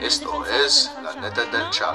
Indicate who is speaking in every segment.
Speaker 1: Esto es La Neta del Chal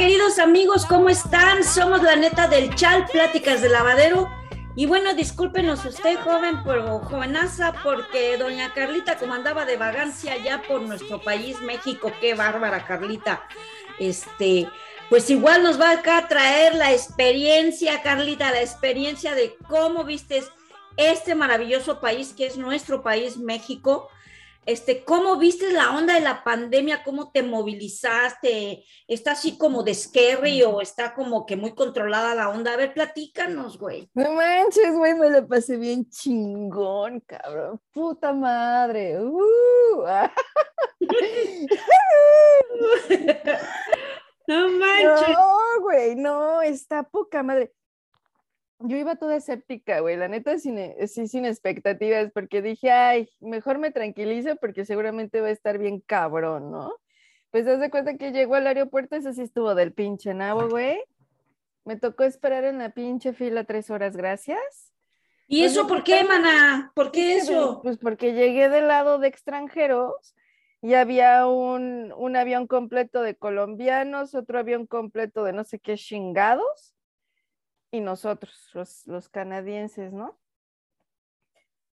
Speaker 2: queridos amigos, ¿cómo están? Somos la neta del Chal, Pláticas de Lavadero. Y bueno, discúlpenos usted, joven, pero jovenaza, porque doña Carlita, como andaba de vagancia ya por nuestro país, México, qué bárbara Carlita, este, pues igual nos va acá a traer la experiencia, Carlita, la experiencia de cómo vistes este maravilloso país que es nuestro país, México. Este, ¿cómo viste la onda de la pandemia? ¿Cómo te movilizaste? ¿Está así como de scary o está como que muy controlada la onda? A ver, platícanos, güey.
Speaker 3: No manches, güey, me lo pasé bien chingón, cabrón. Puta madre. Uh, ah.
Speaker 2: No manches.
Speaker 3: No, güey, no, está poca madre. Yo iba toda escéptica, güey, la neta, sin, eh, sí, sin expectativas, porque dije, ay, mejor me tranquilizo porque seguramente va a estar bien cabrón, ¿no? Pues haz de cuenta que llegó al aeropuerto, eso sí estuvo del pinche nabo, güey. Me tocó esperar en la pinche fila tres horas, gracias.
Speaker 2: ¿Y
Speaker 3: Pues
Speaker 2: eso por qué, mana? ¿Por qué eso?
Speaker 3: Pues porque llegué del lado de extranjeros y había un, un avión completo de colombianos, otro avión completo de no sé qué chingados y nosotros, los, los canadienses, ¿no?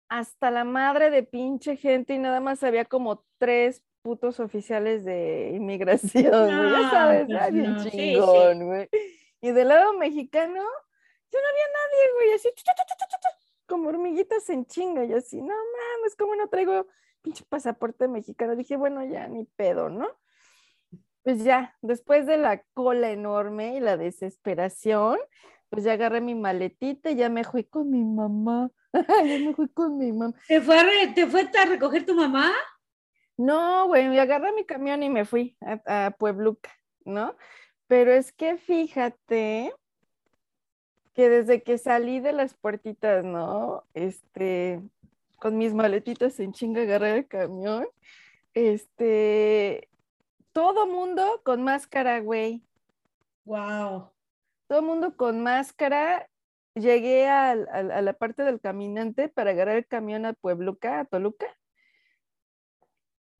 Speaker 3: Hasta la madre de pinche gente y nada más había como tres putos oficiales de inmigración, güey, ya
Speaker 2: No,
Speaker 3: sabes,
Speaker 2: pues
Speaker 3: ay, bien
Speaker 2: no, sí, sí.
Speaker 3: chingón, güey. Y del lado mexicano, ya no había nadie, güey, así, tu, tu, tu, como hormiguitas en chinga, y así, no mames, ¿cómo no traigo pinche pasaporte mexicano? Dije, bueno, ya ni pedo, ¿no? Pues ya, después de la cola enorme y la desesperación, pues ya agarré mi maletita y ya me fui con mi mamá. ya me fui con mi mamá.
Speaker 2: ¿Te fue, a re- ¿Te fue a recoger tu mamá?
Speaker 3: No, güey, agarré mi camión y me fui a, a Puebluca, ¿no? Pero es que fíjate que desde que salí de las puertitas, ¿no? Este, con mis maletitas en chinga agarré el camión, este, todo mundo con máscara, güey,
Speaker 2: Wow.
Speaker 3: Todo mundo con máscara. Llegué al- a la parte del caminante para agarrar el camión a Puebluca, a Toluca.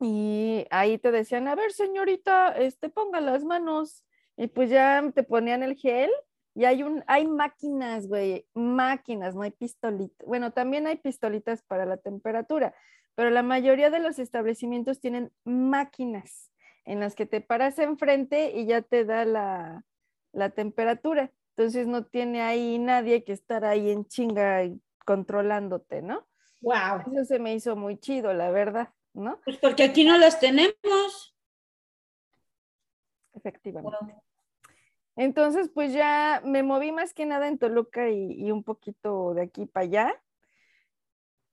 Speaker 3: Y ahí te decían, a ver, señorita, este, ponga las manos. Y pues ya te ponían el gel. Y hay un, hay máquinas, güey, máquinas, no hay pistolitas. Bueno, también hay pistolitas para la temperatura, pero la mayoría de los establecimientos tienen máquinas en las que te paras enfrente y ya te da la, la temperatura. Entonces no tiene ahí nadie que estar ahí en chinga y controlándote, ¿no?
Speaker 2: Wow.
Speaker 3: Eso se me hizo muy chido, la verdad, ¿no?
Speaker 2: Pues porque aquí no las tenemos.
Speaker 3: Efectivamente. Entonces, pues ya me moví más que nada en Toluca y, y un poquito de aquí para allá.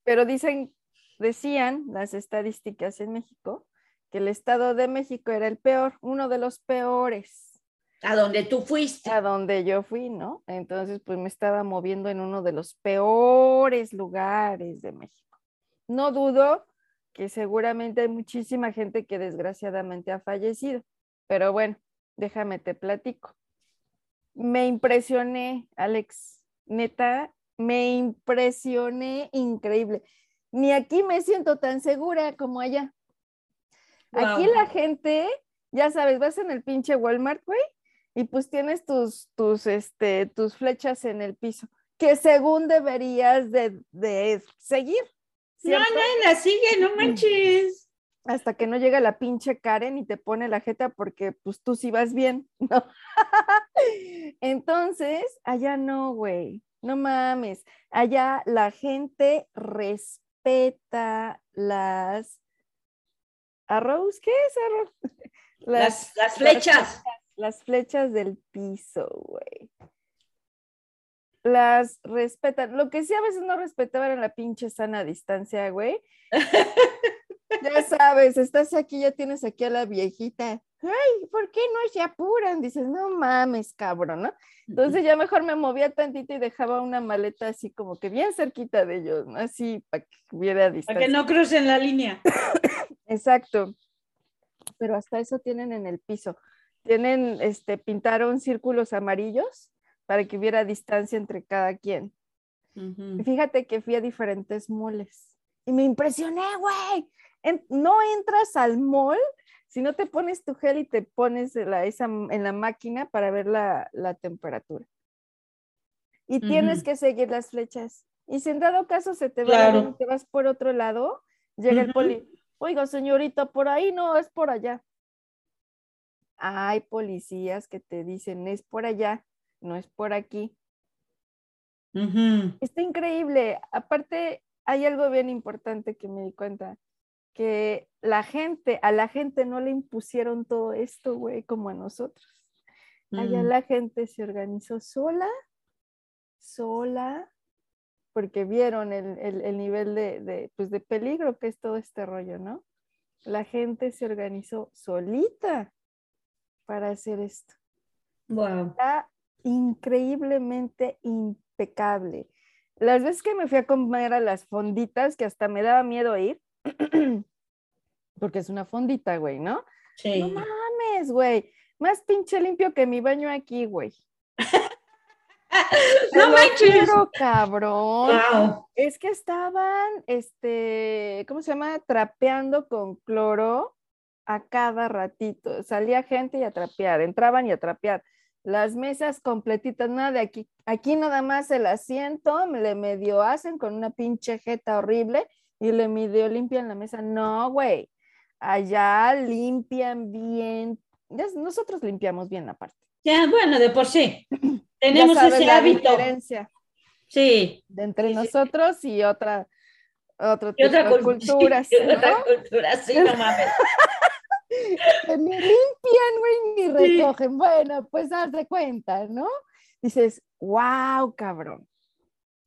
Speaker 3: Pero dicen, decían las estadísticas en México que el Estado de México era el peor, uno de los peores
Speaker 2: A donde tú fuiste.
Speaker 3: a donde yo fui, ¿no? Entonces, pues me estaba moviendo en uno de los peores lugares de México. No dudo que seguramente hay muchísima gente que desgraciadamente ha fallecido, pero bueno, déjame te platico. Me impresioné, Alex, neta, me impresioné increíble. Ni aquí me siento tan segura como allá. Aquí la gente, ya sabes, vas en el pinche Walmart, güey, y pues tienes tus, tus, este, tus flechas en el piso, que según deberías de, de seguir.
Speaker 2: No,
Speaker 3: ¿cierto?
Speaker 2: nadie la sigue, no manches.
Speaker 3: Hasta que no llega la pinche Karen y te pone la jeta porque pues tú sí vas bien, ¿no? Entonces, allá no, güey, no mames. Allá la gente respeta las arroz, ¿qué es arroz?
Speaker 2: Las, las flechas.
Speaker 3: Las flechas del piso, güey. Las respetan. Lo que sí a veces no respetaban en la pinche sana distancia, güey. ya sabes, estás aquí, ya tienes aquí a la viejita. Ay, ¿por qué no se apuran? Dices, no mames, cabrón, ¿no? Entonces ya mejor me movía tantito y dejaba una maleta así como que bien cerquita de ellos, ¿no? Así para que hubiera distancia.
Speaker 2: Para que no crucen la línea.
Speaker 3: Exacto. Pero hasta eso tienen en el piso. Tienen, este, pintaron círculos amarillos para que hubiera distancia entre cada quien. Y fíjate que fui a diferentes moles y me impresioné, güey. no entras al mall si no te pones tu gel y te pones la, esa, en la máquina para ver la, la temperatura. Y tienes que seguir las flechas. Y si en dado caso se te va y te vas por otro lado, llega el poli. Oiga, señorita, por ahí no, es por allá. Hay policías que te dicen, es por allá, no es por aquí. Está increíble. Aparte, hay algo bien importante que me di cuenta, que la gente, a la gente no le impusieron todo esto, güey, como a nosotros. Allá mm. la gente se organizó sola, sola, porque vieron el, nivel de, pues de peligro que es todo este rollo, ¿no? La gente se organizó solita para hacer esto.
Speaker 2: Wow.
Speaker 3: Está increíblemente impecable. Las veces que me fui a comer a las fonditas, que hasta me daba miedo ir, porque es una fondita, güey, ¿no?
Speaker 2: Sí.
Speaker 3: No mames, güey. Más pinche limpio que mi baño aquí, güey.
Speaker 2: no manches.
Speaker 3: cabrón. Es que estaban, este, ¿cómo se llama? Trapeando con cloro a cada ratito. Salía gente y a trapear, entraban y a trapear. Las mesas completitas, nada de aquí. Aquí nada más el asiento, me le medio hacen con una pinche jeta horrible y le medio limpian la mesa. No, güey. Allá limpian bien. nosotros limpiamos bien la parte.
Speaker 2: Ya, bueno, de por sí. Tenemos ese hábito.
Speaker 3: Diferencia
Speaker 2: sí.
Speaker 3: De entre nosotros y otra, otro tipo de culturas.
Speaker 2: otra cultura, sí, no mames.
Speaker 3: ni limpian, güey, ni recogen. Bueno, pues de cuenta, ¿no? Dices, wow, cabrón.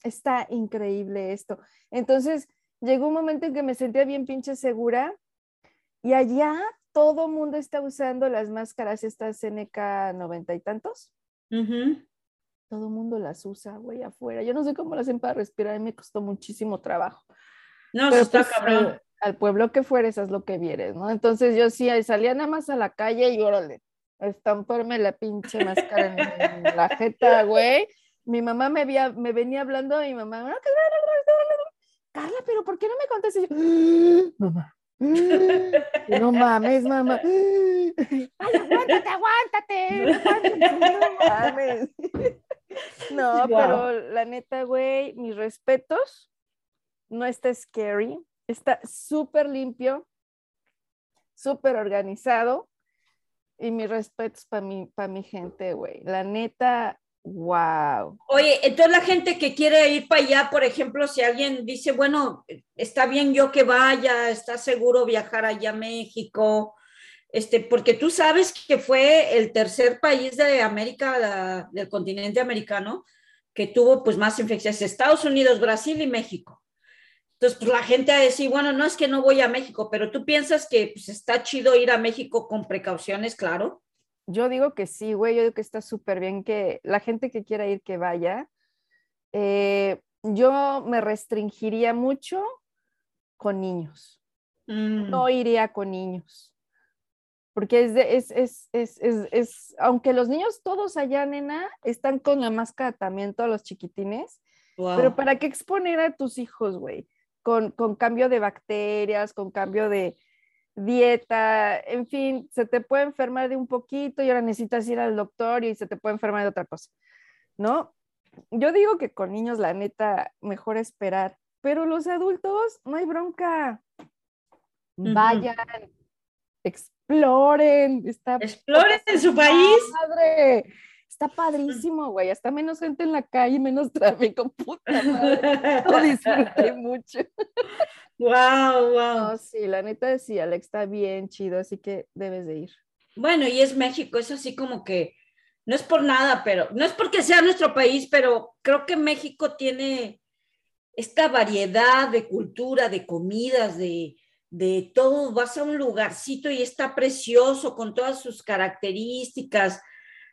Speaker 3: Está increíble esto. Entonces, llegó un momento en que me sentía bien pinche segura y allá todo mundo está usando las máscaras estas CNK noventa y tantos. Todo mundo las usa, güey, afuera. Yo no sé cómo las hacen para respirar me costó muchísimo trabajo.
Speaker 2: No, Pero está pues, cabrón.
Speaker 3: Al pueblo que fueres, haz lo que vieres, ¿no? Entonces yo sí salía nada más a la calle y órale, estamparme la pinche máscara en, la jeta, güey. Mi mamá me, había, me venía hablando y mi mamá, Carla, pero ¿por qué no me contestas? yo, mamá, no mames, mamá. Ay, aguántate, aguántate. No mames. No, pero la neta, güey, mis respetos. No está scary. Está súper limpio, súper organizado. Y mis respetos para mi, para mi gente, güey. La neta, wow.
Speaker 2: Oye, entonces la gente que quiere ir para allá, por ejemplo, si alguien dice, bueno, está bien yo que vaya, está seguro viajar allá a México, este, porque tú sabes que fue el tercer país de América, del continente americano, que tuvo pues más infecciones, Estados Unidos, Brasil y México. Entonces, pues la gente a decir, bueno, no es que no voy a México, pero tú piensas que pues, está chido ir a México con precauciones, claro.
Speaker 3: Yo digo que sí, güey, yo digo que está súper bien que la gente que quiera ir, que vaya. Eh, yo me restringiría mucho con niños.
Speaker 2: Mm.
Speaker 3: No iría con niños. Porque es, de, es, es, es, es, aunque los niños todos allá, nena, están con la máscara también, todos los chiquitines, pero ¿para qué exponer a tus hijos, güey? Con, cambio de bacterias, con cambio de dieta, en fin, se te puede enfermar de un poquito y ahora necesitas ir al doctor y se te puede enfermar de otra cosa, ¿no? Yo digo que con niños, la neta, mejor esperar, pero los adultos, no hay bronca. Vayan, exploren, está
Speaker 2: exploren en su país.
Speaker 3: Madre. Está padrísimo, güey. Hasta menos gente en la calle, menos tráfico. Puta madre. Lo disfruté mucho.
Speaker 2: Wow, wow.
Speaker 3: sí, la neta sí, Alex está bien chido, así que debes de ir.
Speaker 2: Bueno, y es México, es así como que, no es por nada, pero no es porque sea nuestro país, pero creo que México tiene esta variedad de cultura, de comidas, de, de todo. Vas a un lugarcito y está precioso con todas sus características,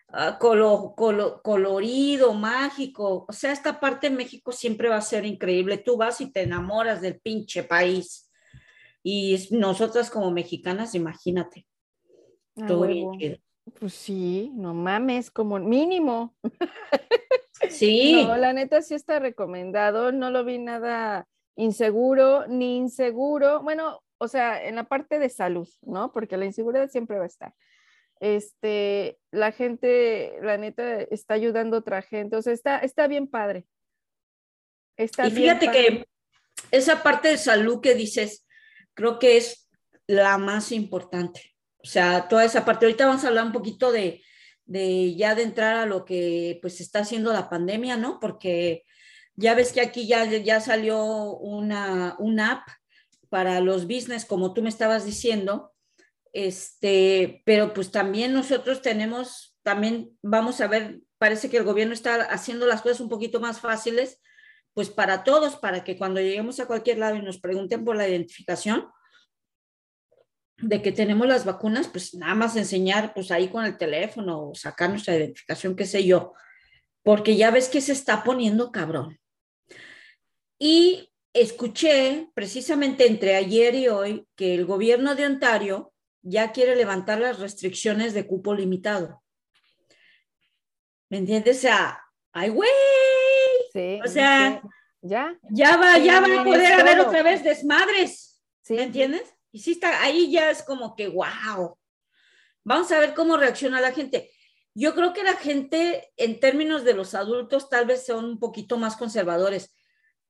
Speaker 2: uh, colo, colo, colorido, mágico. O sea, esta parte de México siempre va a ser increíble. Tú vas y te enamoras del pinche país. Y nosotras como mexicanas, imagínate.
Speaker 3: Ah,
Speaker 2: todo
Speaker 3: huevo.
Speaker 2: bien chido.
Speaker 3: Pues sí, no mames, como mínimo.
Speaker 2: Sí,
Speaker 3: No, la neta sí está recomendado, no lo vi nada inseguro ni inseguro. Bueno, o sea, en la parte de salud, ¿no? Porque la inseguridad siempre va a estar. Este, la gente, la neta, está ayudando a otra gente, o sea, está, está bien padre. Está
Speaker 2: y
Speaker 3: bien
Speaker 2: fíjate
Speaker 3: padre.
Speaker 2: que esa parte de salud que dices, creo que es la más importante. O sea, toda esa parte. Ahorita vamos a hablar un poquito de, de ya de entrar a lo que pues está haciendo la pandemia, ¿no? Porque ya ves que aquí ya, ya salió una, una app para los business, como tú me estabas diciendo, este, pero pues también nosotros tenemos, también vamos a ver, parece que el gobierno está haciendo las cosas un poquito más fáciles, pues para todos, para que cuando lleguemos a cualquier lado y nos pregunten por la identificación de que tenemos las vacunas, pues nada más enseñar, pues ahí con el teléfono o sacar nuestra identificación, qué sé yo, porque ya ves que se está poniendo cabrón. Y escuché precisamente entre ayer y hoy que el gobierno de Ontario ya quiere levantar las restricciones de cupo limitado. ¿Me entiendes? O sea, ay, güey,
Speaker 3: Sí,
Speaker 2: o sea,
Speaker 3: sí, ya,
Speaker 2: ya va, ya va a poder haber otra vez desmadres. ¿Me entiendes? Y sí está, ahí ya es como que, wow. Vamos a ver cómo reacciona la gente. Yo creo que la gente, en términos de los adultos, tal vez son un poquito más conservadores,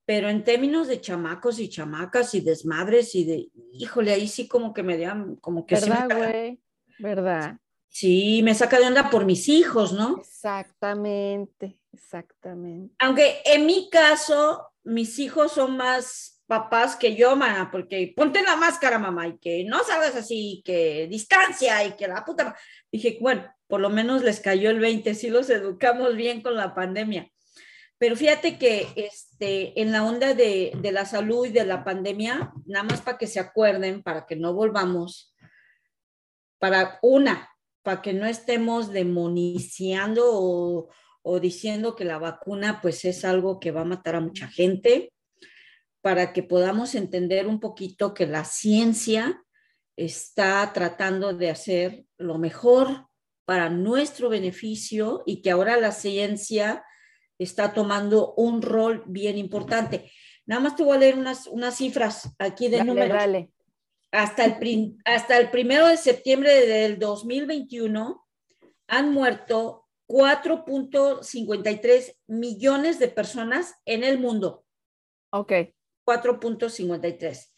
Speaker 2: pero en términos de chamacos y chamacas y desmadres y de, híjole, ahí sí como que me dan, como que
Speaker 3: ¿Verdad, güey? ¿Verdad?
Speaker 2: sí me saca de onda por mis hijos, ¿no?
Speaker 3: Exactamente, exactamente.
Speaker 2: Aunque en mi caso, mis hijos son más papás que yo, mana, porque ponte la máscara, mamá, y que no salgas así, que distancia y que la puta. Dije, bueno, por lo menos les cayó el 20, sí los educamos bien con la pandemia. Pero fíjate que este, en la onda de, de la salud y de la pandemia, nada más para que se acuerden, para que no volvamos, para una, para que no estemos demoniciando o, o diciendo que la vacuna pues es algo que va a matar a mucha gente, para que podamos entender un poquito que la ciencia está tratando de hacer lo mejor para nuestro beneficio y que ahora la ciencia está tomando un rol bien importante. Nada más te voy a leer unas, unas cifras aquí de
Speaker 3: Dale,
Speaker 2: números
Speaker 3: dale.
Speaker 2: hasta el, hasta el primero de septiembre del 2021 han muerto 4.53 millones de personas en el mundo.
Speaker 3: Ok.
Speaker 2: 4.53.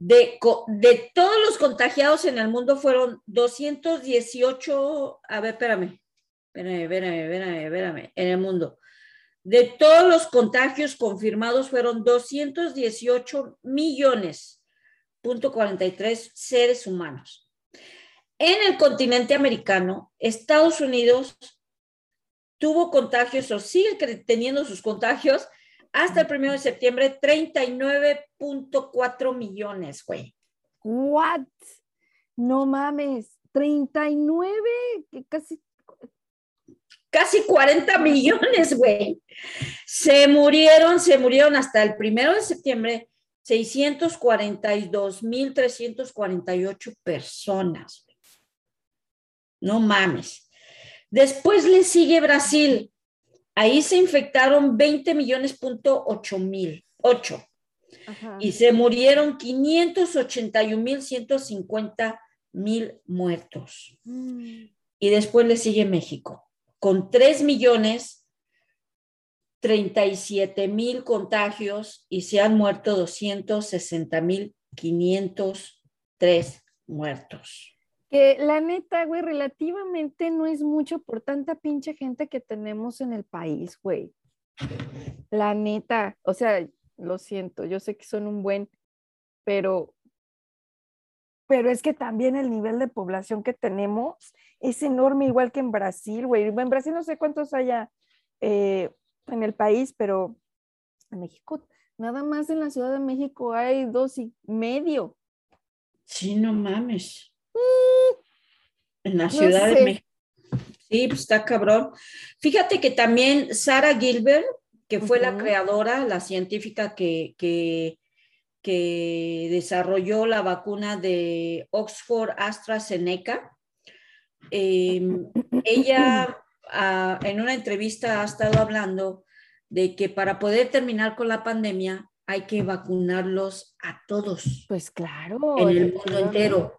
Speaker 2: De, de todos los contagiados en el mundo fueron 218, a ver, espérame, espérame, espérame, espérame, espérame, en el mundo. De todos los contagios confirmados fueron 218 millones, punto 43 seres humanos. En el continente americano, Estados Unidos tuvo contagios o sigue teniendo sus contagios hasta el primero de septiembre, 39.4 millones, güey.
Speaker 3: What? No mames. 39, que casi
Speaker 2: Casi 40 millones, güey. Se murieron, se murieron hasta el primero de septiembre 642.348 personas. No mames. Después le sigue Brasil. Ahí se infectaron 20 millones punto 8 mil, 8.
Speaker 3: Ajá.
Speaker 2: y se murieron 581 mil 150 mil muertos.
Speaker 3: Mm.
Speaker 2: Y después le sigue México, con 3 millones 37 mil contagios y se han muerto 260 mil 503 muertos.
Speaker 3: Que la neta, güey, relativamente no es mucho por tanta pinche gente que tenemos en el país, güey. La neta, o sea, lo siento, yo sé que son un buen, pero pero es que también el nivel de población que tenemos es enorme, igual que en Brasil, güey. En Brasil no sé cuántos haya eh, en el país, pero en México, nada más en la Ciudad de México hay dos y medio.
Speaker 2: Sí, no mames. en la Ciudad de México. Sí, pues está cabrón. Fíjate que también Sara Gilbert, que fue la creadora, la científica que, que que desarrolló la vacuna de Oxford AstraZeneca. Em, ella ah, en una entrevista ha estado hablando de que para poder terminar con la pandemia hay que vacunarlos a todos.
Speaker 3: Pues claro.
Speaker 2: En el mundo entero.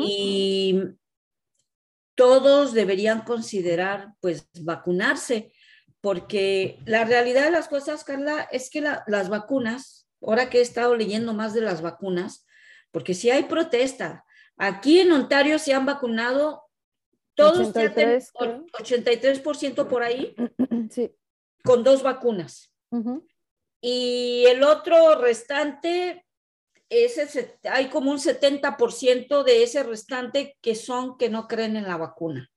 Speaker 2: Y todos deberían considerar pues vacunarse, porque la realidad de las cosas, Carla, es que las vacunas ahora que he estado leyendo más de las vacunas, porque si hay protesta, aquí en Ontario se han vacunado todos 83, 83% por ahí con dos vacunas. Y el otro restante, ese, hay como un 70% de ese restante que son que no creen en la vacuna.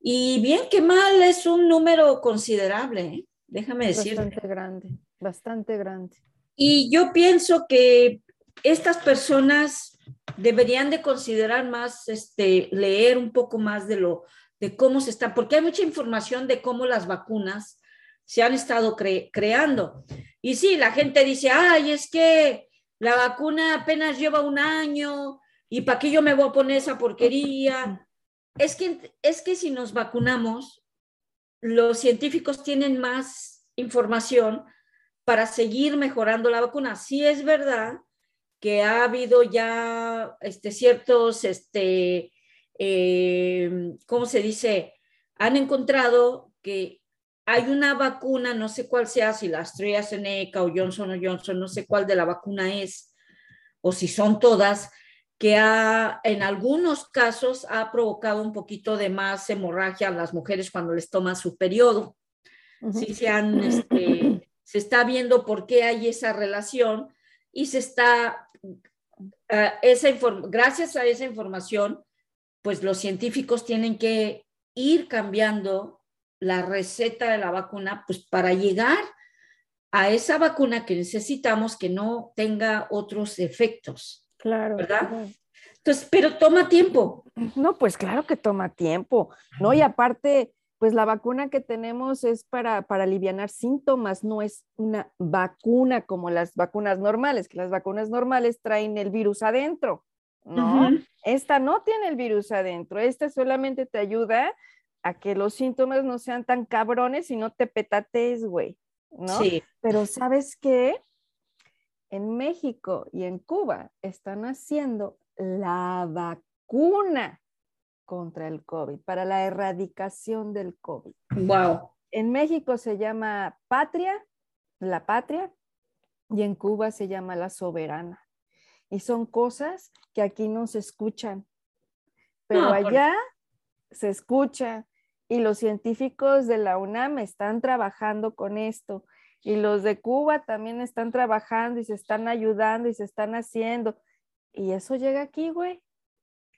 Speaker 2: Y bien que mal es un número considerable, ¿eh? déjame decir.
Speaker 3: Bastante grande, bastante grande.
Speaker 2: Y yo pienso que estas personas deberían de considerar más, este, leer un poco más de lo, de cómo se está, porque hay mucha información de cómo las vacunas se han estado creando. Y sí, la gente dice, ay, es que la vacuna apenas lleva un año y para qué yo me voy a poner esa porquería. Es que, es que si nos vacunamos, los científicos tienen más información para seguir mejorando la vacuna. Sí es verdad que ha habido ya este, ciertos, este, eh, ¿cómo se dice? Han encontrado que hay una vacuna, no sé cuál sea, si la AstraZeneca o Johnson o Johnson, no sé cuál de la vacuna es, o si son todas, que ha, en algunos casos ha provocado un poquito de más hemorragia a las mujeres cuando les toma su periodo. Sí se han este, se está viendo por qué hay esa relación y se está, uh, esa gracias a esa información, pues los científicos tienen que ir cambiando la receta de la vacuna, pues para llegar a esa vacuna que necesitamos que no tenga otros efectos.
Speaker 3: Claro.
Speaker 2: ¿Verdad? Entonces, pero toma tiempo.
Speaker 3: No, pues claro que toma tiempo, ¿no? Y aparte, pues la vacuna que tenemos es para, para aliviar síntomas, no es una vacuna como las vacunas normales, que las vacunas normales traen el virus adentro, ¿no? Esta no tiene el virus adentro, esta solamente te ayuda a que los síntomas no sean tan cabrones y no te petates, güey, ¿no? Sí. Pero ¿sabes qué? En México y en Cuba están haciendo la vacuna contra el COVID, para la erradicación del COVID.
Speaker 2: Wow.
Speaker 3: En México se llama Patria, la Patria, y en Cuba se llama la Soberana. Y son cosas que aquí no se escuchan, pero allá se escucha y los científicos de la UNAM están trabajando con esto y los de Cuba también están trabajando y se están ayudando y se están haciendo. Y eso llega aquí, güey.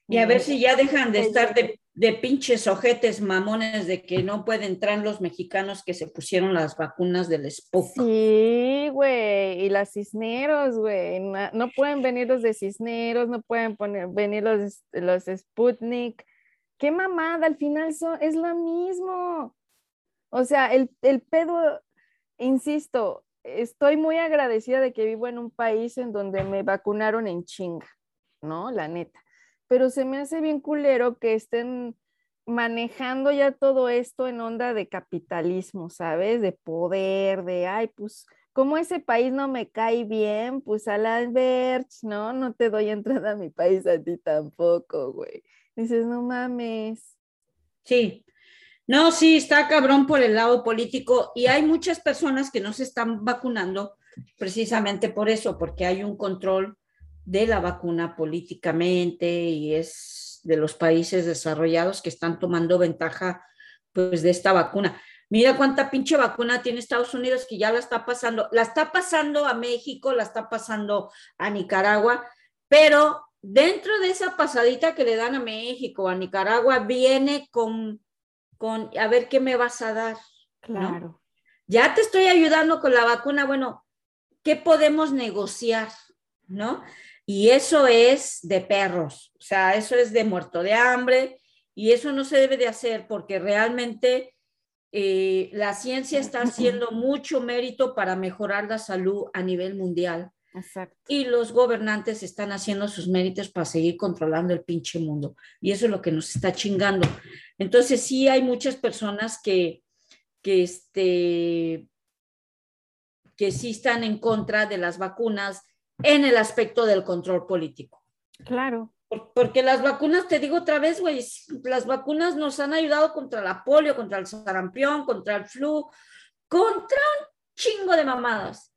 Speaker 2: Y a ver si ya dejan de estar de, de, pinches ojetes mamones de que no pueden entrar los mexicanos que se pusieron las vacunas del Sputnik.
Speaker 3: Sí, güey, y las cisneros, güey. No, pueden venir los de cisneros, no pueden poner, venir los, los Sputnik. Qué mamada, al final es lo mismo. O sea, el, el pedo, insisto, estoy muy agradecida de que vivo en un país en donde me vacunaron en chinga, ¿no? La neta pero se me hace bien culero que estén manejando ya todo esto en onda de capitalismo, ¿sabes? De poder, de, ay, pues, como ese país no me cae bien, pues a la Verge, ¿no? No te doy entrada a mi país a ti tampoco, güey. Dices, no mames.
Speaker 2: Sí. No, sí, está cabrón por el lado político y hay muchas personas que no se están vacunando precisamente por eso, porque hay un control de la vacuna políticamente y es de los países desarrollados que están tomando ventaja pues de esta vacuna. Mira cuánta pinche vacuna tiene Estados Unidos que ya la está pasando, la está pasando a México, la está pasando a Nicaragua, pero dentro de esa pasadita que le dan a México, a Nicaragua, viene con, con a ver qué me vas a dar.
Speaker 3: Claro.
Speaker 2: Ya te estoy ayudando con la vacuna, bueno, ¿qué podemos negociar? ¿No? Y eso es de perros, o sea, eso es de muerto de hambre y eso no se debe de hacer porque realmente eh, la ciencia está haciendo mucho mérito para mejorar la salud a nivel mundial.
Speaker 3: Exacto.
Speaker 2: Y los gobernantes están haciendo sus méritos para seguir controlando el pinche mundo. Y eso es lo que nos está chingando. Entonces sí hay muchas personas que, que, este, que sí están en contra de las vacunas en el aspecto del control político.
Speaker 3: Claro.
Speaker 2: Porque las vacunas, te digo otra vez, güey, las vacunas nos han ayudado contra la polio, contra el sarampión, contra el flu, contra un chingo de mamadas.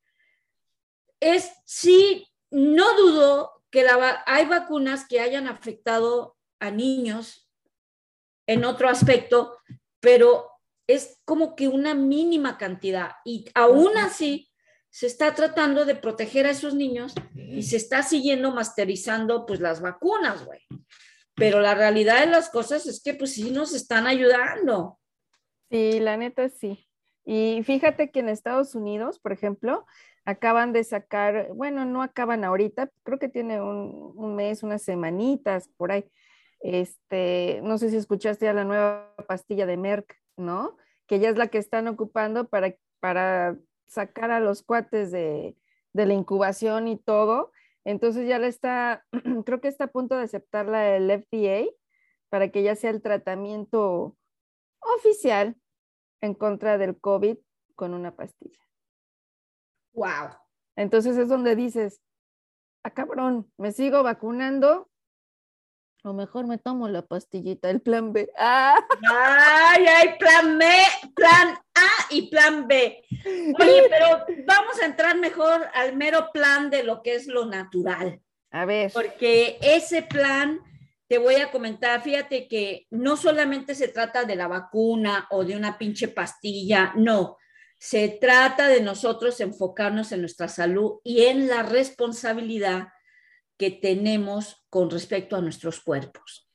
Speaker 2: Es, sí, no dudo que la, hay vacunas que hayan afectado a niños en otro aspecto, pero es como que una mínima cantidad y aún así se está tratando de proteger a esos niños y se está siguiendo masterizando pues las vacunas, güey. Pero la realidad de las cosas es que pues sí nos están ayudando.
Speaker 3: Sí, la neta sí. Y fíjate que en Estados Unidos, por ejemplo, acaban de sacar, bueno, no acaban ahorita, creo que tiene un, un mes, unas semanitas por ahí. Este, no sé si escuchaste ya la nueva pastilla de Merck, ¿no? Que ya es la que están ocupando para, para sacar a los cuates de, la incubación y todo. Entonces ya le está, creo que está a punto de aceptarla el FDA para que ya sea el tratamiento oficial en contra del COVID con una pastilla.
Speaker 2: Wow.
Speaker 3: Entonces es donde dices, ah, cabrón, me sigo vacunando o mejor me tomo la pastillita, el plan B.
Speaker 2: ¡Ah! ¡Ay, hay plan B, plan A y plan B! Oye, pero vamos a entrar mejor al mero plan de lo que es lo natural.
Speaker 3: A ver.
Speaker 2: Porque ese plan, te voy a comentar, fíjate que no solamente se trata de la vacuna o de una pinche pastilla, no. Se trata de nosotros enfocarnos en nuestra salud y en la responsabilidad que tenemos con respecto a nuestros cuerpos.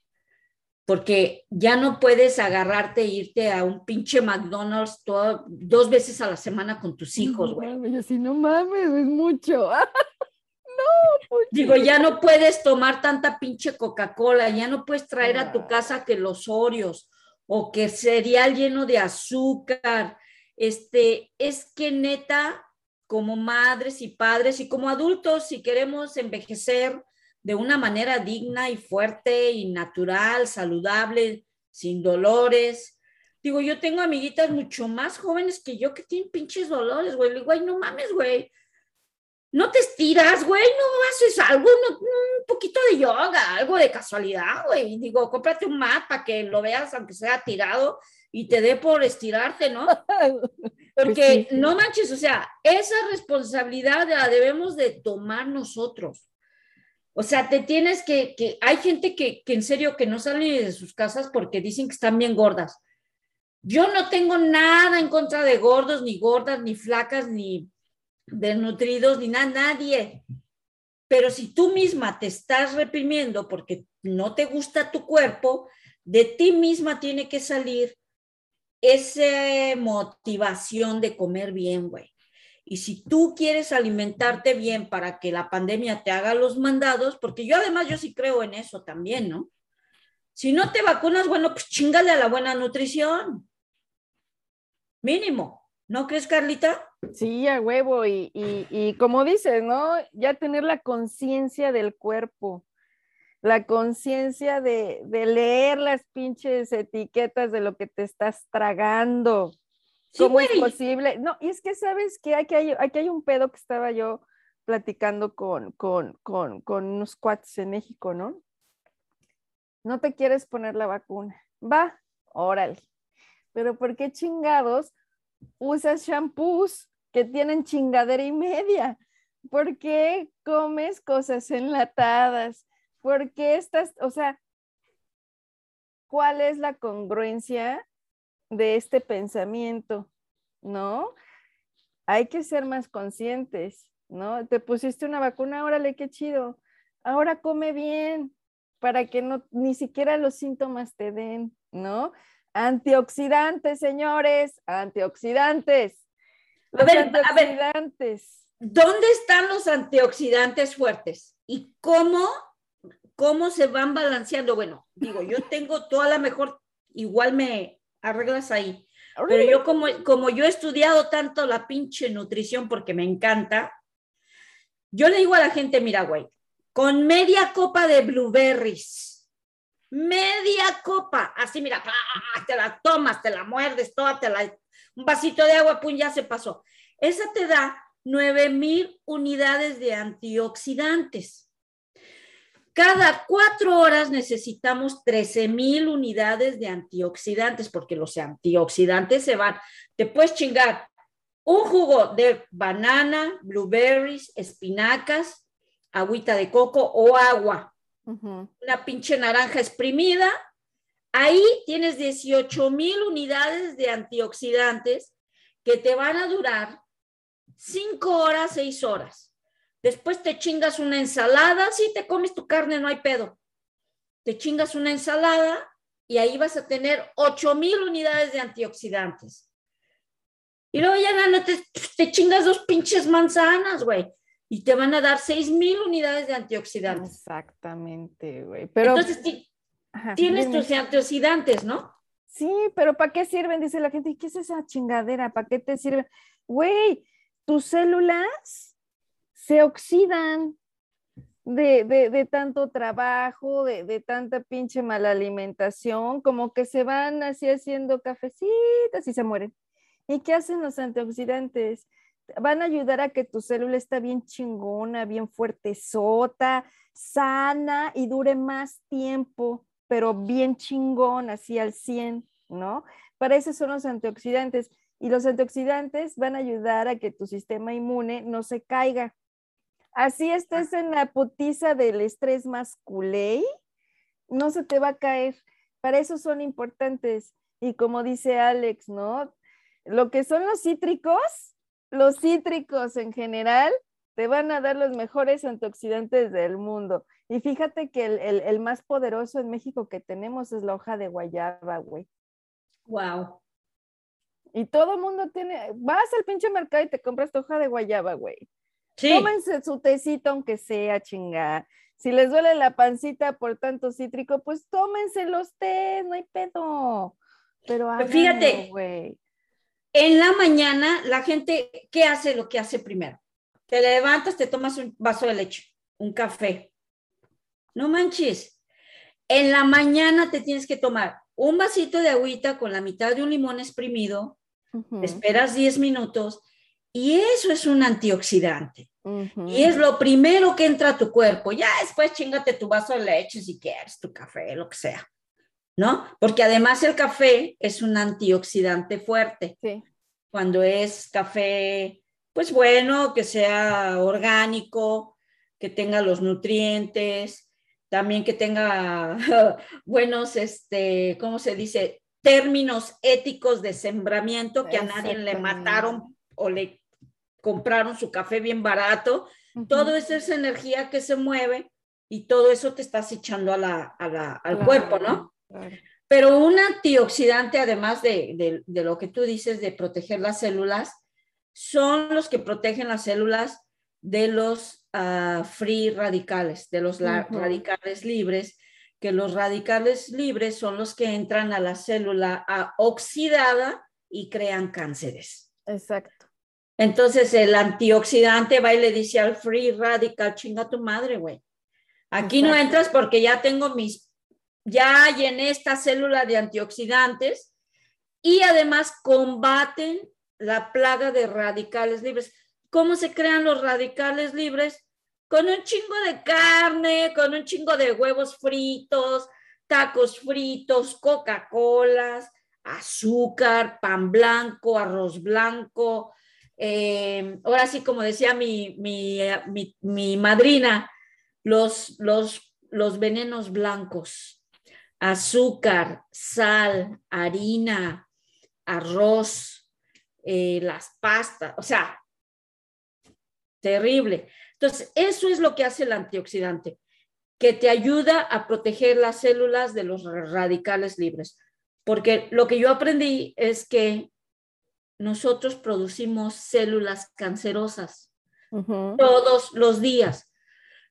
Speaker 2: Porque ya no puedes agarrarte e irte a un pinche McDonald's dos veces a la semana con tus hijos, güey.
Speaker 3: No, así no mames, es mucho.
Speaker 2: no, Digo, ya no puedes tomar tanta pinche Coca-Cola, ya no puedes traer a tu casa que los Oreos o que cereal lleno de azúcar. Este, es que neta, como madres y padres y como adultos, si queremos envejecer de una manera digna y fuerte y natural, saludable, sin dolores. Digo, yo tengo amiguitas mucho más jóvenes que yo que tienen pinches dolores, güey. Le digo, no mames, güey. No te estiras, güey, no haces algo, un poquito de yoga, algo de casualidad, güey. Digo, cómprate un mat para que lo veas, aunque sea tirado, y te dé por estirarte, ¿no? Pues Porque no manches, o sea, esa responsabilidad la debemos de tomar nosotros. O sea, te tienes que, que hay gente que, que en serio que no sale de sus casas porque dicen que están bien gordas. Yo no tengo nada en contra de gordos, ni gordas, ni flacas, ni desnutridos, ni nada, nadie. Pero si tú misma te estás reprimiendo porque no te gusta tu cuerpo, de ti misma tiene que salir esa motivación de comer bien, güey. Y si tú quieres alimentarte bien para que la pandemia te haga los mandados, porque yo además yo sí creo en eso también, ¿no? Si no te vacunas, bueno, pues chingale a la buena nutrición. Mínimo. ¿No crees, Carlita?
Speaker 3: Sí, a huevo. Y, y, y como dices, ¿no? Ya tener la conciencia del cuerpo la conciencia de, leer las pinches etiquetas de lo que te estás tragando. ¿Cómo es posible? No, y es que sabes que aquí hay, aquí hay un pedo que estaba yo platicando con, con, con, con unos cuates en México, ¿no? No te quieres poner la vacuna. Va, órale. Pero ¿por qué chingados usas shampoos que tienen chingadera y media? ¿Por qué comes cosas enlatadas? Porque estas, o sea, ¿cuál es la congruencia de este pensamiento? ¿No? Hay que ser más conscientes, ¿no? Te pusiste una vacuna, órale, qué chido. ahora come bien para que no ni siquiera los síntomas te den, ¿no? Antioxidantes, señores, antioxidantes.
Speaker 2: a ver, antioxidantes. ¿dónde están los antioxidantes fuertes? ¿Y cómo, cómo se van balanceando? Bueno, digo, yo tengo toda la mejor, igual me arreglas ahí. Pero yo como, como yo he estudiado tanto la pinche nutrición porque me encanta, yo le digo a la gente, mira, güey, con media copa de blueberries, media copa, así mira, te la tomas, te la muerdes, toda, te la, un vasito de agua, pum, ya se pasó. Esa te da 9000 unidades de antioxidantes. Cada cuatro horas necesitamos 13,000 unidades de antioxidantes, porque los antioxidantes se van. Te puedes chingar un jugo de banana, blueberries, espinacas, agüita de coco o agua, una pinche naranja exprimida. Ahí tienes 18 mil unidades de antioxidantes que te van a durar 5 horas, 6 horas. Después te chingas una ensalada, sí, te comes tu carne, no hay pedo. Te chingas una ensalada y ahí vas a tener 8 mil unidades de antioxidantes. Y luego ya no te, te chingas dos pinches manzanas, güey y te van a dar 6,000 unidades de antioxidantes.
Speaker 3: Exactamente, güey. Pero,
Speaker 2: Entonces, tienes tus antioxidantes, ¿no?
Speaker 3: Sí, pero ¿para qué sirven? Dice la gente, ¿qué es esa chingadera? ¿Para qué te sirven? Güey, tus células se oxidan de, de, tanto trabajo, de, de, tanta pinche mala alimentación, como que se van así haciendo cafecitas y se mueren. ¿Y qué hacen los antioxidantes? van a ayudar a que tu célula esté bien chingona, bien fuerte, sota, sana y dure más tiempo, pero bien chingón, así al 100, ¿no? Para eso son los antioxidantes. Y los antioxidantes van a ayudar a que tu sistema inmune no se caiga. Así estés en la putiza del estrés masculé, no se te va a caer. Para eso son importantes. Y como dice Alex, ¿no? Lo que son los cítricos, los cítricos en general te van a dar los mejores antioxidantes del mundo. Y fíjate que el, más poderoso en México que tenemos es la hoja de guayaba, güey.
Speaker 2: Wow.
Speaker 3: Y todo el mundo tiene, vas al pinche mercado y te compras tu hoja de guayaba, güey. Sí. Tómense su tecito aunque sea chingada. Si les duele la pancita por tanto cítrico, pues tómense los té, no hay pedo. Pero
Speaker 2: fíjate, güey en la mañana, la gente, ¿qué hace lo que hace primero? Te levantas, te tomas un vaso de leche, un café. No manches. En la mañana te tienes que tomar un vasito de agüita con la mitad de un limón exprimido, esperas 10 minutos y eso es un antioxidante. Y es lo primero que entra a tu cuerpo. Ya después chingate tu vaso de leche si quieres, tu café, lo que sea. ¿no? Porque además el café es un antioxidante fuerte. Cuando es café, pues bueno, que sea orgánico, que tenga los nutrientes, también que tenga buenos, este, ¿cómo se dice? Términos éticos de sembramiento, que a nadie le mataron o le compraron su café bien barato. Todo eso es energía que se mueve y todo eso te estás echando a la, al cuerpo, ¿no? Pero un antioxidante, además de, lo que tú dices de proteger las células, son los que protegen las células de los uh, free radicales, de los radicales libres, que los radicales libres son los que entran a la célula oxidada y crean cánceres.
Speaker 3: Exacto.
Speaker 2: Entonces el antioxidante va y le dice al free radical, chinga tu madre, güey. Aquí no entras porque ya tengo mis ya llené esta célula de antioxidantes y además combaten la plaga de radicales libres. ¿Cómo se crean los radicales libres? Con un chingo de carne, con un chingo de huevos fritos, tacos fritos, Coca-Colas, azúcar, pan blanco, arroz blanco. Eh, ahora sí, como decía mi, mi, madrina, los, los, los venenos blancos azúcar, sal, harina, arroz, eh, las pastas, o sea, terrible. Entonces, eso es lo que hace el antioxidante. que te ayuda a proteger las células de los radicales libres. Porque lo que yo aprendí es que nosotros producimos células cancerosas todos los días.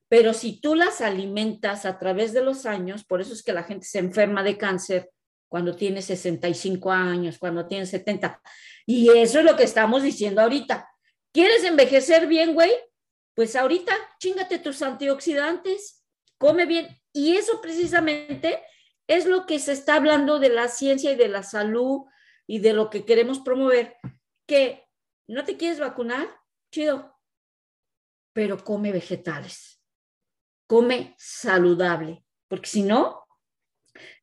Speaker 2: Pero si tú las alimentas a través de los años, por eso es que la gente se enferma de cáncer cuando tiene 65 años, cuando tiene 70. Y eso es lo que estamos diciendo ahorita. ¿Quieres envejecer bien, güey? Pues ahorita chingate tus antioxidantes, come bien. Y eso precisamente es lo que se está hablando de la ciencia y de la salud y de lo que queremos promover, que no te quieres vacunar, chido, pero come vegetales, come saludable, porque si no,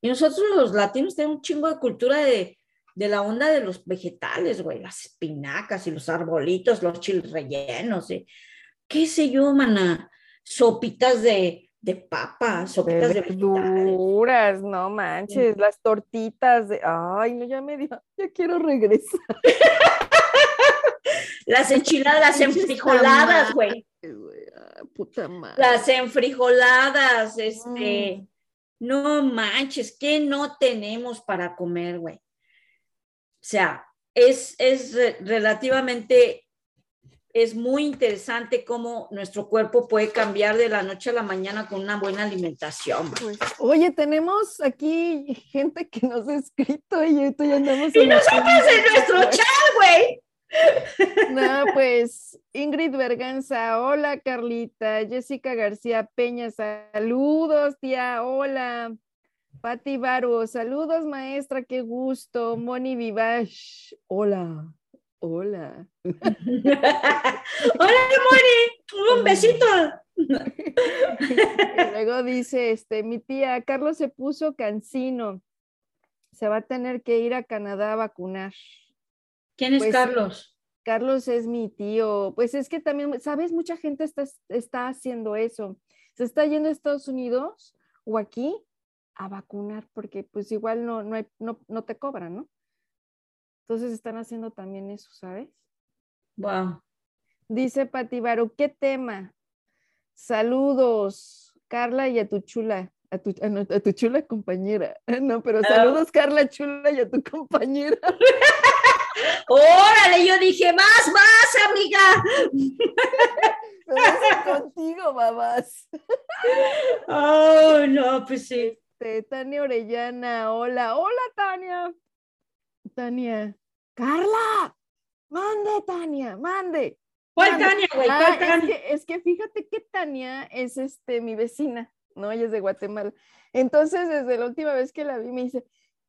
Speaker 2: y nosotros los latinos tenemos un chingo de cultura de, de la onda de los vegetales, güey, las espinacas y los arbolitos, los chiles rellenos, qué sé yo, mana, sopitas de, de papa, sopitas de,
Speaker 3: verduras, no manches, las tortitas de, ay, no, ya me dio, ya quiero regresar.
Speaker 2: las enchiladas, las enfrijoladas, güey.
Speaker 3: Puta madre.
Speaker 2: Las enfrijoladas, este, mm. no manches, ¿qué no tenemos para comer, güey? O sea, es, es relativamente es muy interesante cómo nuestro cuerpo puede cambiar de la noche a la mañana con una buena alimentación.
Speaker 3: Pues, oye, tenemos aquí gente que nos ha escrito y ahorita ya andamos.
Speaker 2: Y nosotros en nuestro chat, güey.
Speaker 3: No, pues Ingrid Berganza, hola Carlita, Jessica García Peña, saludos tía, hola. Pati Baro, saludos maestra, qué gusto. Moni Vivash, hola. Hola.
Speaker 2: Hola, Mori. Un besito.
Speaker 3: luego dice, este, mi tía, Carlos se puso cansino. Se va a tener que ir a Canadá a vacunar.
Speaker 2: ¿Quién es pues, Carlos?
Speaker 3: Carlos es mi tío. Pues es que también, ¿sabes? Mucha gente está, está haciendo eso. Se está yendo a Estados Unidos o aquí a vacunar porque pues igual no, no, hay, no, no te cobran, ¿no? Entonces están haciendo también eso, ¿sabes?
Speaker 2: Wow.
Speaker 3: Dice Pati Baru, ¿qué tema? Saludos, Carla y a tu chula, a tu, a, tu chula compañera. No, pero ah. saludos, Carla chula y a tu compañera.
Speaker 2: Órale, yo dije, más, más, amiga.
Speaker 3: contigo, babás.
Speaker 2: Oh, no, pues sí.
Speaker 3: Este, Tania Orellana, hola, hola, Tania. Tania. Carla, mande, Tania, mande.
Speaker 2: ¿Cuál Tania, güey?
Speaker 3: Ah, es, que, fíjate que Tania es este, mi vecina, ¿no? Ella es de Guatemala. Entonces, desde la última vez que la vi, me dice,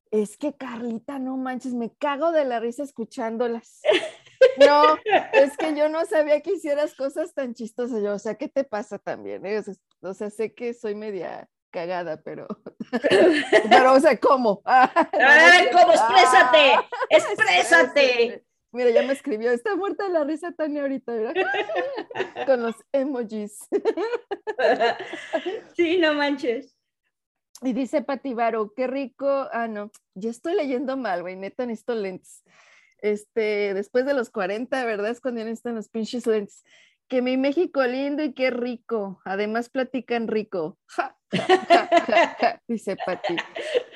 Speaker 3: es que Carlita, no manches, me cago de la risa escuchándolas. No, es que yo no sabía que hicieras cosas tan chistosas. Yo, o sea, ¿qué te pasa también? Eh? O sea, sé que soy media cagada, pero, pero, o sea, ¿cómo?
Speaker 2: ¿Cómo? Exprésate, ah, exprésate.
Speaker 3: Mira, ya me escribió, está muerta de la risa Tania ahorita, ¿verdad? Con los emojis.
Speaker 2: Sí, no manches.
Speaker 3: Y dice Pativaro, qué rico. Ah, no, yo estoy leyendo mal, güey, neta, necesito lentes. Este, después de los 40, ¿verdad? Es cuando ya necesitan los pinches lentes. Que mi México lindo y qué rico. Además platican rico. dice Pati.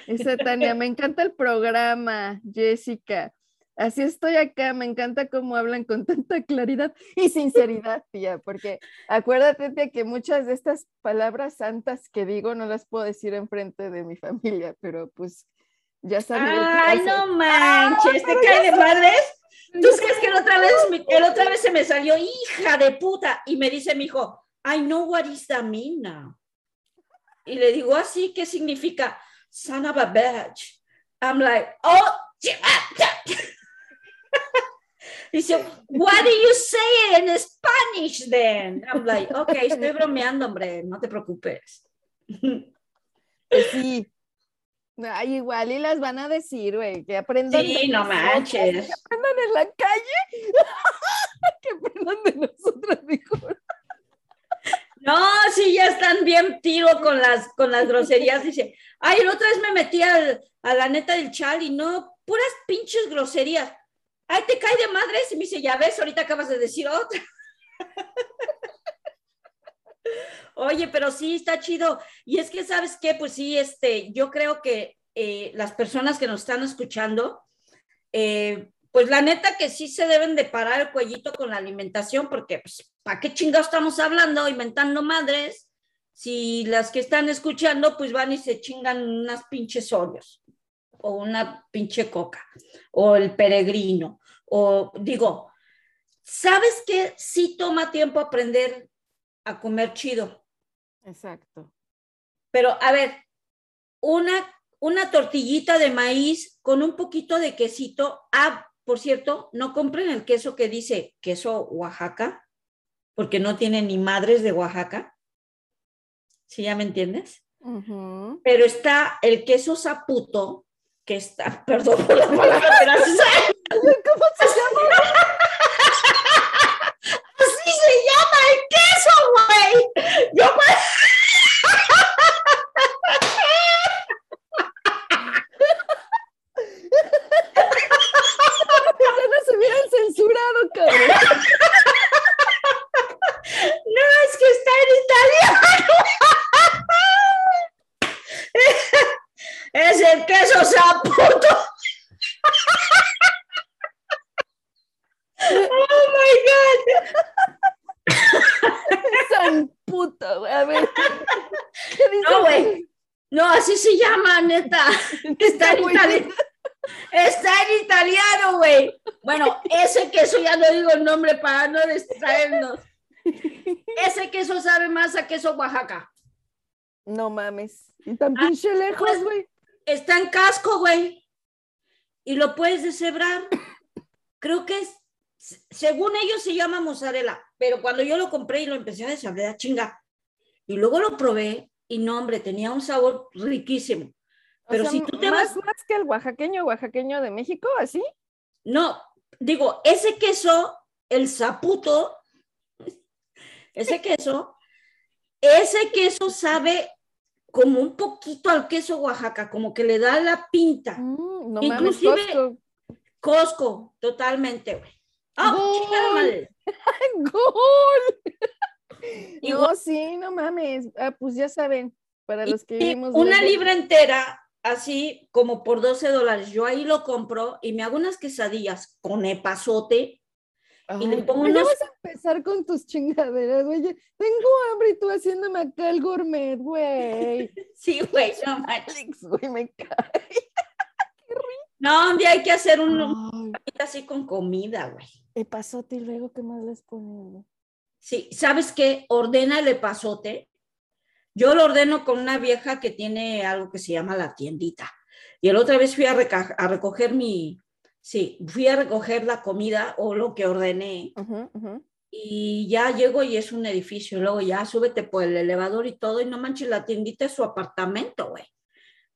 Speaker 3: Dice Tania, me encanta el programa, Jessica. Así estoy acá, me encanta cómo hablan con tanta claridad y sinceridad, tía, porque acuérdate de que muchas de estas palabras santas que digo no las puedo decir en frente de mi familia, pero pues ya sabes.
Speaker 2: Ay, no manches, ¿te cae de madres? ¿Tú crees que la otra vez, el otra vez se me salió hija de puta? Y me dice mi hijo, I know what is mean now. Y le digo así, ah, ¿qué significa? Son of a bitch. I'm like, oh, Dice, what do you say in Spanish then? I'm like, ok, estoy bromeando, hombre, no te preocupes.
Speaker 3: Pues sí, Ay, igual y las van a decir, güey, que aprendan.
Speaker 2: Sí, no manches.
Speaker 3: Que aprendan en la calle. que aprendan de nosotras mejor.
Speaker 2: No, sí, ya están bien tiro con las, con las groserías. Dice, ay, la otra vez me metí a la neta del chal y no, puras pinches groserías. Ay, te cae de madres y me dice, ya ves, ahorita acabas de decir otra. Oye, pero sí está chido. Y es que, ¿sabes qué? Pues sí, este, yo creo que eh, las personas que nos están escuchando, eh, pues la neta que sí se deben de parar el cuellito con la alimentación, porque pues, ¿para qué chingados estamos hablando, inventando madres? Si las que están escuchando, pues van y se chingan unas pinches Oreos, o una pinche coca, o el peregrino, o digo, ¿sabes qué? Sí toma tiempo aprender a comer chido.
Speaker 3: Exacto.
Speaker 2: Pero a ver, una, una tortillita de maíz con un poquito de quesito. Ah, por cierto, no compren el queso que dice queso Oaxaca, porque no tiene ni madres de Oaxaca. ¿Sí ya me entiendes? Pero está el queso zaputo, que está, perdón por la palabra,
Speaker 3: ¿Cómo se llama?
Speaker 2: así se llama el queso, güey. Yo
Speaker 3: Ya nos hubieran censurado, cabrón.
Speaker 2: No, es que está en italiano. Es el queso zaputo. Oh my
Speaker 3: San puta, güey. A ver. ¿Qué dice?
Speaker 2: God. No, güey. No, así se llama, neta. Está en
Speaker 3: Muy
Speaker 2: italiano. Está en italiano, güey. Bueno, ese queso ya no digo el nombre para no distraernos. Ese queso sabe más a queso Oaxaca.
Speaker 3: No mames. Y tan
Speaker 2: Ah,
Speaker 3: pinche lejos,
Speaker 2: pues-
Speaker 3: güey.
Speaker 2: Está en casco, güey. Y lo puedes deshebrar. Creo que es, según ellos se llama mozzarella, pero cuando yo lo compré y lo empecé a deshebrar, chinga. Y luego lo probé y no, hombre, tenía un sabor riquísimo.
Speaker 3: O
Speaker 2: Pero
Speaker 3: sea,
Speaker 2: si tú te
Speaker 3: más,
Speaker 2: vas,
Speaker 3: más que el oaxaqueño, oaxaqueño de México, así.
Speaker 2: no, digo, ese queso, el zaputo, ese queso, ese queso sabe como un poquito al queso Oaxaca, como que le da la pinta.
Speaker 3: Mm, no
Speaker 2: Inclusive-
Speaker 3: mames, Costco.
Speaker 2: Costco, totalmente, güey.
Speaker 3: Gol.
Speaker 2: chingada madre.
Speaker 3: ¡Gol! No, sí, no mames. Ah, pues ya saben, para los que vivimos.
Speaker 2: una libra entera, así como por 12 dólares. Yo ahí lo compro y me hago unas quesadillas con epazote. y le pongo
Speaker 3: pues ya
Speaker 2: unos-
Speaker 3: vas a empezar con tus chingaderas, güey. Tengo hambre y tú haciéndome acá el gourmet, güey.
Speaker 2: Sí, güey, no.
Speaker 3: Alex, güey, me cae.
Speaker 2: No, un día hay que hacer un
Speaker 3: Ay,
Speaker 2: así con comida, güey.
Speaker 3: epazote y luego, ¿qué más les ponen?
Speaker 2: Sí, ¿sabes qué? Ordena el epazote. Yo lo ordeno con una vieja que tiene algo que se llama la tiendita. Y la otra vez fui a, recoger mi, sí, fui a recoger la comida o lo que ordené. Y ya llego y es un edificio, y luego ya súbete por el elevador y todo, y no manches, la tiendita es su apartamento, güey.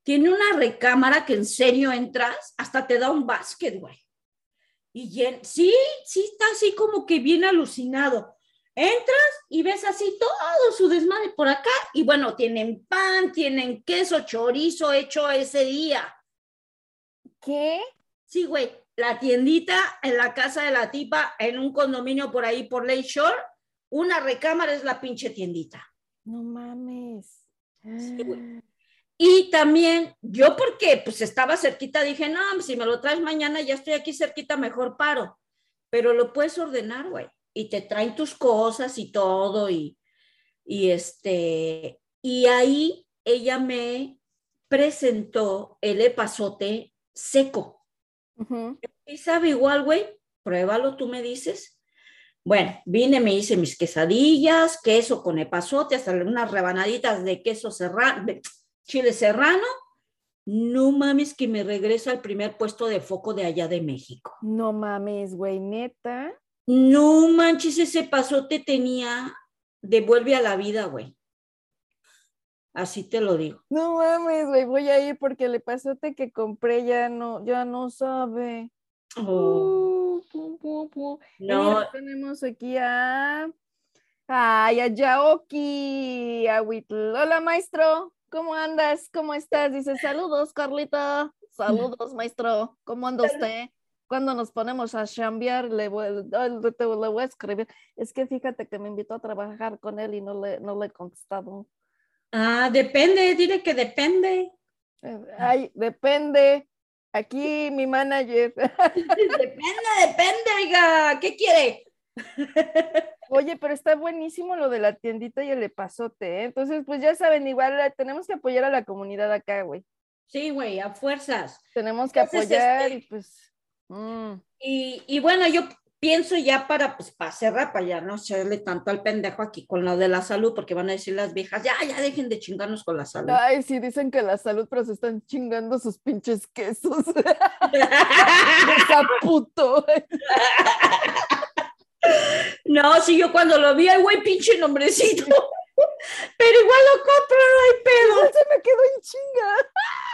Speaker 2: Tiene una recámara que en serio entras, hasta te da un básquet, güey. Y sí, sí está así como que bien alucinado. Entras y ves así todo su desmadre por acá, y bueno, tienen pan, tienen queso, chorizo hecho ese día.
Speaker 3: ¿Qué?
Speaker 2: Sí, güey, la tiendita en la casa de la tipa, en un condominio por ahí por Lake Shore, una recámara es la pinche tiendita.
Speaker 3: No mames.
Speaker 2: güey. Y también yo porque pues estaba cerquita, dije, no, si me lo traes mañana, ya estoy aquí cerquita, mejor paro. Pero lo puedes ordenar, güey. Y te traen tus cosas y todo. Y, y este, y ahí ella me presentó el epazote seco. ¿Y sabe igual, güey? Pruébalo, tú me dices. Bueno, vine, me hice mis quesadillas, queso con epazote, hasta unas rebanaditas de queso serrano, de chile serrano. No mames que me regreso al primer puesto de foco de allá de México.
Speaker 3: No mames, güey, neta.
Speaker 2: No manches, ese pasote tenía, devuelve a la vida, güey. Así te lo digo.
Speaker 3: No mames, güey, voy a ir porque el pasote que compré ya no, ya no sabe.
Speaker 2: Oh,
Speaker 3: Uh,
Speaker 2: no,
Speaker 3: mira, tenemos aquí a. Ay, a Yaoki, a Huitl. Hola, maestro. ¿Cómo andas? ¿Cómo estás? Dice, saludos, Carlita. Saludos, maestro. ¿Cómo anda usted? Cuando nos ponemos a chambear, le voy, le, voy a escribir. Es que fíjate que me invitó a trabajar con él y no le, no le he contestado.
Speaker 2: Ah, depende, dile que depende.
Speaker 3: Eh, Ay, depende. Aquí mi manager.
Speaker 2: Depende, depende, oiga. ¿Qué quiere?
Speaker 3: Oye, pero está buenísimo lo de la tiendita y el epazote, ¿eh? Entonces, pues ya saben, igual eh, tenemos que apoyar a la comunidad acá, güey.
Speaker 2: Sí, güey, a fuerzas.
Speaker 3: Tenemos que
Speaker 2: Entonces,
Speaker 3: apoyar
Speaker 2: este-
Speaker 3: y pues. Mm,
Speaker 2: Y, y bueno, yo pienso ya para, pues, para cerrar, para ya no echarle tanto al pendejo aquí con lo de la salud, porque van a decir las viejas, ya, ya dejen de chingarnos con la salud.
Speaker 3: Ay, sí, dicen que la salud, pero se están chingando sus pinches quesos. Esa puto.
Speaker 2: no, si yo cuando lo vi, ay, güey, pinche nombrecito. Pero igual lo compro, no hay pedo.
Speaker 3: Igual se me quedó en chinga.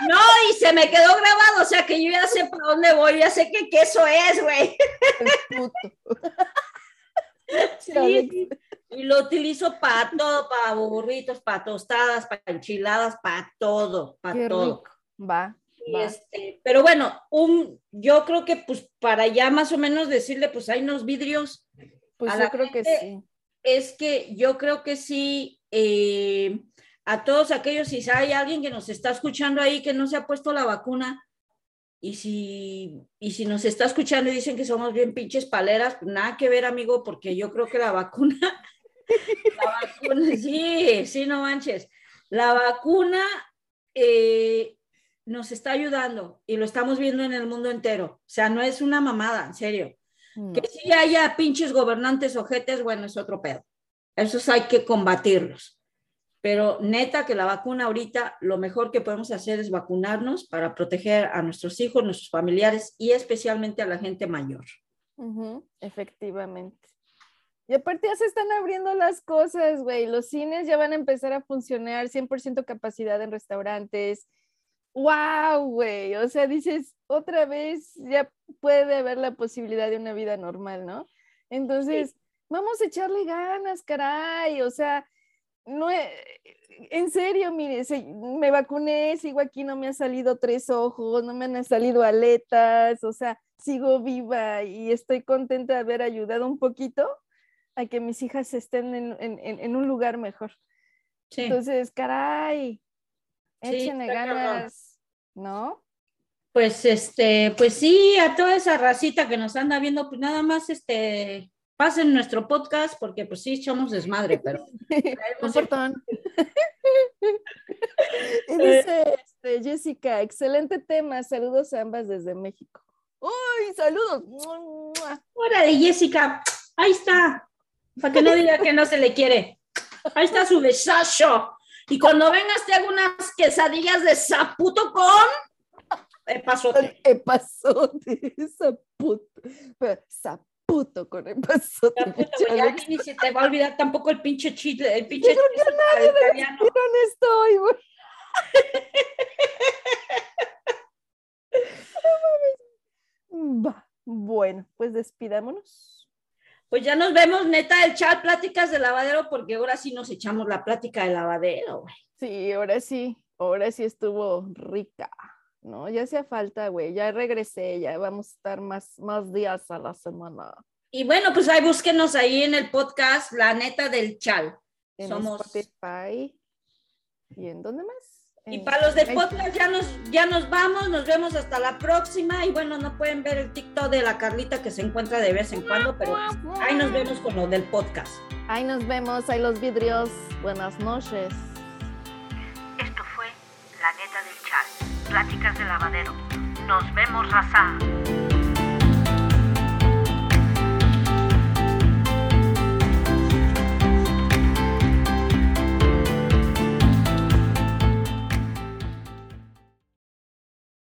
Speaker 2: No, y se me quedó grabado, o sea que yo ya sé para dónde voy, ya sé qué queso es, güey. Sí. Y lo utilizo para todo, para burritos, para tostadas, para enchiladas, para todo, para
Speaker 3: Qué
Speaker 2: todo.
Speaker 3: rico. Va.
Speaker 2: Y
Speaker 3: va.
Speaker 2: este, pero bueno, un, yo creo que pues para ya más o menos decirle, pues hay unos vidrios,
Speaker 3: Pues
Speaker 2: a
Speaker 3: yo
Speaker 2: la
Speaker 3: creo que sí.
Speaker 2: Es que yo creo que sí, eh, a todos aquellos, si hay alguien que nos está escuchando ahí que no se ha puesto la vacuna, y si, y si nos está escuchando y dicen que somos bien pinches paleras, nada que ver, amigo, porque yo creo que la vacuna, la vacuna, sí, sí, no manches, la vacuna eh, nos está ayudando y lo estamos viendo en el mundo entero. O sea, no es una mamada, en serio.
Speaker 3: No.
Speaker 2: Que sí haya pinches gobernantes ojetes, bueno, es otro pedo. Esos hay que combatirlos. Pero neta que la vacuna ahorita, lo mejor que podemos hacer es vacunarnos para proteger a nuestros hijos, nuestros familiares y especialmente a la gente mayor.
Speaker 3: Ujú, efectivamente. Y aparte ya se están abriendo las cosas, güey. Los cines ya van a empezar a funcionar 100% capacidad en restaurantes. ¡Wow, güey! O sea, dices, otra vez ya puede haber la posibilidad de una vida normal, ¿no? Entonces, vamos a echarle ganas, caray. O sea, no, he- en serio, mire, se- me vacuné, sigo aquí, no me han salido tres ojos, no me han salido aletas, o sea, sigo viva y estoy contenta de haber ayudado un poquito a que mis hijas estén en, en- en- en un lugar mejor.
Speaker 2: Sí.
Speaker 3: Entonces, caray, échenle ganas, ¿no?
Speaker 2: Pues este, pues sí, a toda esa racita que nos anda viendo, pues nada más este, pasen nuestro podcast, porque pues sí echamos desmadre, pero
Speaker 3: Un y dice este, Jessica, excelente tema, saludos a ambas desde México. ¡Uy, saludos!
Speaker 2: Órale, Jessica, ahí está, para que no diga que no se le quiere. Ahí está su besazo. Y cuando vengas te hago unas quesadillas de saputo con epazote.
Speaker 3: Epazote, esa puta, saputo con epazote.
Speaker 2: Güey, ya ni se te va a olvidar tampoco el pinche chile, el pinche
Speaker 3: Yo creo
Speaker 2: para el italiano.
Speaker 3: ¿Vieron esto hoy, güey? Va, bueno, pues despidámonos.
Speaker 2: Pues ya nos vemos, neta, el chat pláticas de lavadero, porque ahora sí nos echamos la plática de lavadero, güey.
Speaker 3: Sí, ahora sí, ahora sí estuvo rica, ¿no? Ya hacía falta, güey, ya regresé, ya vamos a estar más, más días a la semana.
Speaker 2: Y bueno, pues ahí búsquenos ahí en el podcast, la neta del chal.
Speaker 3: En
Speaker 2: Somos-
Speaker 3: Spotify. ¿Y en dónde más?
Speaker 2: Y
Speaker 3: En-
Speaker 2: para los de
Speaker 3: en-
Speaker 2: podcast ya nos, ya nos vamos, nos vemos hasta la próxima. Y bueno, no pueden ver el TikTok de la Carlita que se encuentra de vez en cuando, pero ahí nos vemos con lo del podcast.
Speaker 3: Ahí nos vemos, ahí los vidrios. Buenas noches.
Speaker 4: Esto fue La Neta del Chal, Pláticas de Lavadero. Nos vemos, raza.